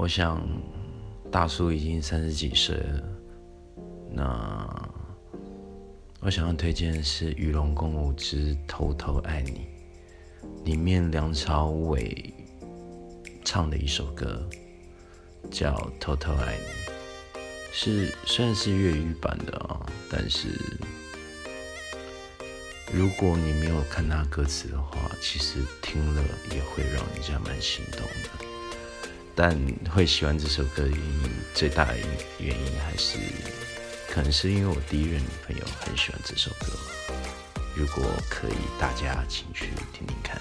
我想大叔已经三十几岁了，那我想要推荐的是《与龙共舞之偷偷爱你》里面梁朝伟唱的一首歌，叫《偷偷爱你》，是虽然是粤语版的啊，但是。如果你没有看他歌词的话，其实听了也会让人家蛮心动的。但会喜欢这首歌的原因，最大的原因还是可能是因为我第一任女朋友很喜欢这首歌。如果可以，大家请去听听看。